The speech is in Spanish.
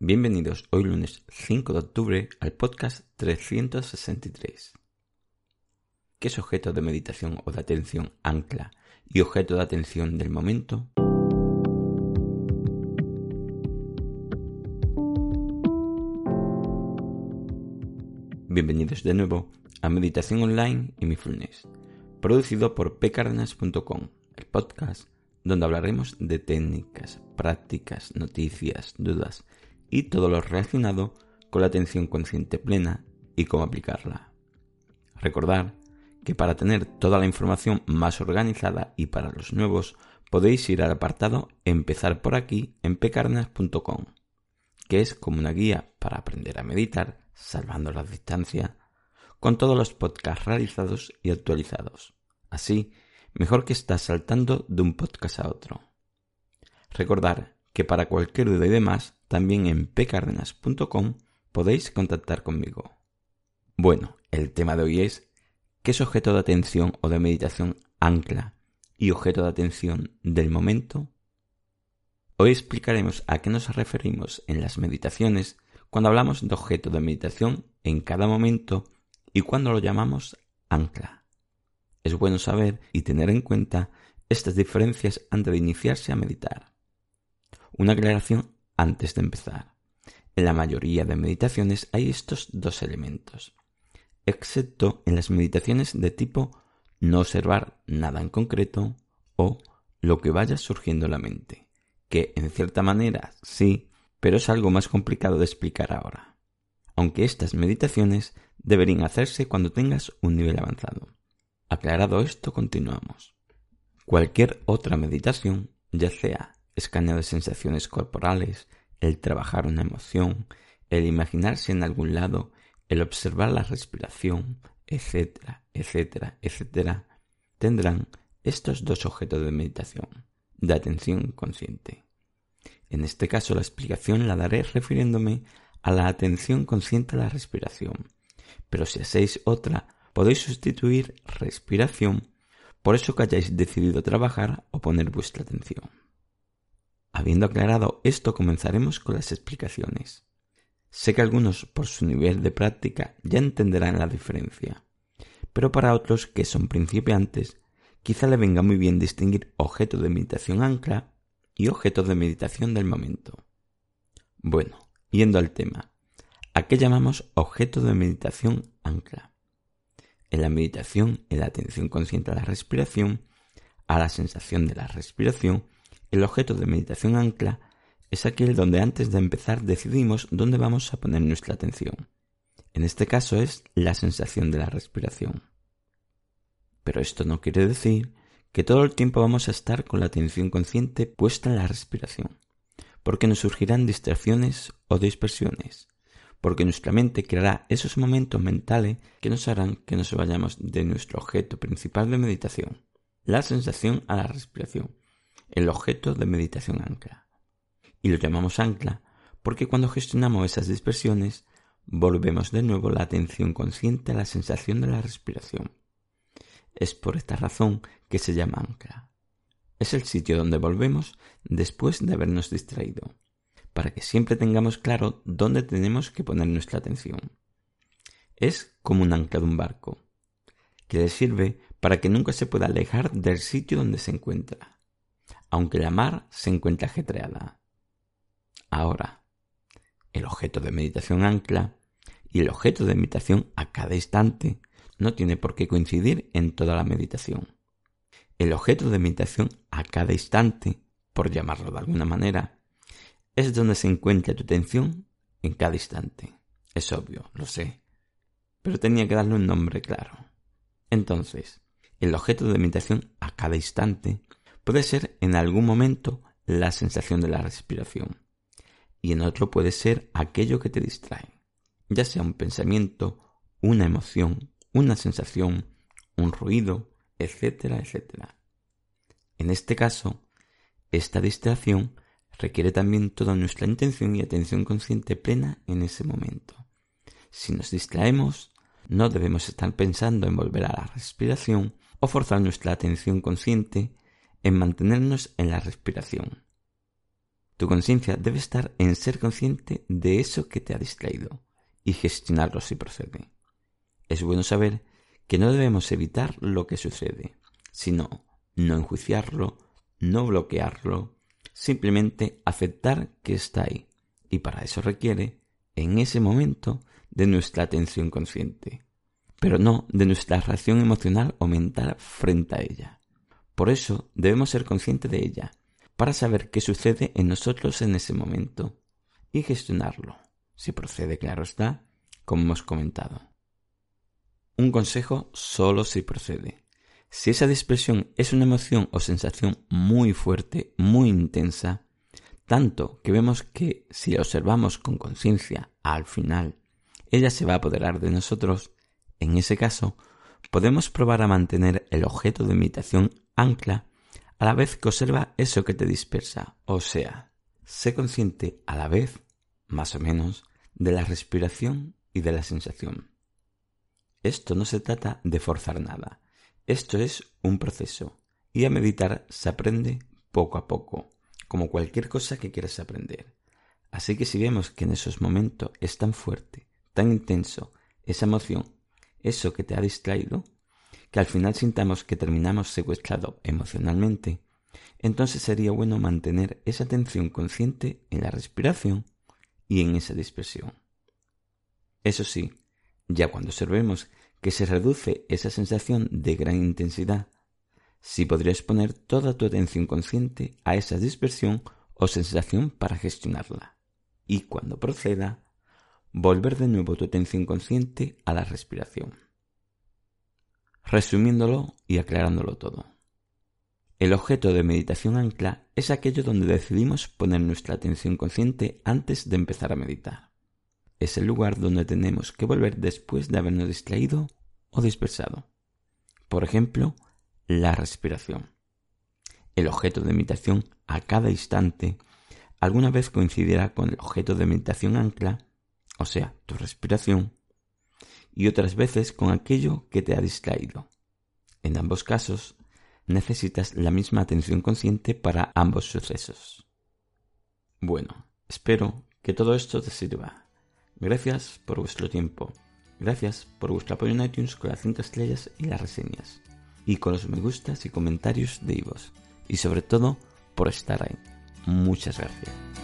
Bienvenidos hoy lunes 5 de octubre al podcast 363. ¿Qué es objeto de meditación o de atención ancla y objeto de atención del momento? Bienvenidos de nuevo a Meditación Online y Mindfulness, producido por pcardenas.com, el podcast donde hablaremos de técnicas, prácticas, noticias, dudas y todo lo relacionado con la atención consciente plena y cómo aplicarla. Recordar que para tener toda la información más organizada y para los nuevos podéis ir al apartado Empezar por aquí en pecarnas.com, que es como una guía para aprender a meditar salvando la distancia, con todos los podcasts realizados y actualizados. Así, mejor que estás saltando de un podcast a otro. Recordar que para cualquier duda y demás, también en pcardenas.com podéis contactar conmigo. Bueno, el tema de hoy es ¿qué es objeto de atención o de meditación ancla y objeto de atención del momento? Hoy explicaremos a qué nos referimos en las meditaciones cuando hablamos de objeto de meditación en cada momento y cuando lo llamamos ancla. Es bueno saber y tener en cuenta estas diferencias antes de iniciarse a meditar. Una aclaración antes de empezar. En la mayoría de meditaciones hay estos dos elementos, excepto en las meditaciones de tipo no observar nada en concreto o lo que vaya surgiendo en la mente, que en cierta manera sí, pero es algo más complicado de explicar ahora. Aunque estas meditaciones deberían hacerse cuando tengas un nivel avanzado. Aclarado esto, continuamos. Cualquier otra meditación, ya sea escaneo de sensaciones corporales, el trabajar una emoción, el imaginarse en algún lado, el observar la respiración, etcétera, etcétera, etcétera, tendrán estos dos objetos de meditación, de atención consciente. En este caso la explicación la daré refiriéndome a la atención consciente a la respiración, pero si hacéis otra, podéis sustituir respiración por eso que hayáis decidido trabajar o poner vuestra atención. Habiendo aclarado esto, comenzaremos con las explicaciones. Sé que algunos, por su nivel de práctica, ya entenderán la diferencia, pero para otros que son principiantes, quizá le venga muy bien distinguir objeto de meditación ancla y objeto de meditación del momento. Bueno, yendo al tema, ¿a qué llamamos objeto de meditación ancla? En la meditación, en la atención consciente a la respiración, a la sensación de la respiración, el objeto de meditación ancla es aquel donde antes de empezar decidimos dónde vamos a poner nuestra atención. En este caso es la sensación de la respiración. Pero esto no quiere decir que todo el tiempo vamos a estar con la atención consciente puesta en la respiración, porque nos surgirán distracciones o dispersiones, porque nuestra mente creará esos momentos mentales que nos harán que nos vayamos de nuestro objeto principal de meditación, la sensación a la respiración, el objeto de meditación ancla. Y lo llamamos ancla porque cuando gestionamos esas dispersiones, volvemos de nuevo la atención consciente a la sensación de la respiración. Es por esta razón que se llama ancla. Es el sitio donde volvemos después de habernos distraído, para que siempre tengamos claro dónde tenemos que poner nuestra atención. Es como un ancla de un barco, que le sirve para que nunca se pueda alejar del sitio donde se encuentra aunque la mar se encuentra ajetreada. Ahora, el objeto de meditación ancla y el objeto de meditación a cada instante no tiene por qué coincidir en toda la meditación. El objeto de meditación a cada instante, por llamarlo de alguna manera, es donde se encuentra tu atención en cada instante. Es obvio, lo sé, pero tenía que darle un nombre claro. Entonces, el objeto de meditación a cada instante puede ser en algún momento la sensación de la respiración. y en otro puede ser aquello que te distrae, ya sea un pensamiento, una emoción, una sensación, un ruido, etcétera, etcétera. En este caso, esta distracción requiere también toda nuestra intención y atención consciente plena en ese momento. Si nos distraemos, no debemos estar pensando en volver a la respiración o forzar nuestra atención consciente en mantenernos en la respiración. Tu conciencia debe estar en ser consciente de eso que te ha distraído y gestionarlo si procede. Es bueno saber que no debemos evitar lo que sucede, sino no enjuiciarlo, no bloquearlo, simplemente aceptar que está ahí. Y para eso requiere, en ese momento, de nuestra atención consciente, pero no de nuestra reacción emocional o mental frente a ella. Por eso debemos ser conscientes de ella, para saber qué sucede en nosotros en ese momento y gestionarlo, si procede, claro está, como hemos comentado. Un consejo solo si procede. Si esa dispersión es una emoción o sensación muy fuerte, muy intensa, tanto que vemos que si la observamos con conciencia, al final, ella se va a apoderar de nosotros, en ese caso, podemos probar a mantener el objeto de meditación ancla a la vez que observa eso que te dispersa, o sea, sé consciente a la vez, más o menos, de la respiración y de la sensación. Esto no se trata de forzar nada, esto es un proceso y a meditar se aprende poco a poco, como cualquier cosa que quieras aprender. Así que si vemos que en esos momentos es tan fuerte, tan intenso, esa emoción, eso que te ha distraído, que al final sintamos que terminamos secuestrado emocionalmente, entonces sería bueno mantener esa atención consciente en la respiración y en esa dispersión. Eso sí, ya cuando observemos que se reduce esa sensación de gran intensidad, si podrías poner toda tu atención consciente a esa dispersión o sensación para gestionarla. Y cuando proceda, volver de nuevo tu atención consciente a la respiración. Resumiéndolo y aclarándolo todo. El objeto de meditación ancla es aquello donde decidimos poner nuestra atención consciente antes de empezar a meditar es el lugar donde tenemos que volver después de habernos distraído o dispersado. Por ejemplo, la respiración. El objeto de meditación a cada instante alguna vez coincidirá con el objeto de meditación ancla, o sea, tu respiración, y otras veces con aquello que te ha distraído. En ambos casos, necesitas la misma atención consciente para ambos sucesos. Bueno, espero que todo esto te sirva. Gracias por vuestro tiempo. Gracias por vuestro apoyo en iTunes con las 5 estrellas y las reseñas. Y con los me gustas y comentarios de Ivos. Y sobre todo, por estar ahí. Muchas gracias.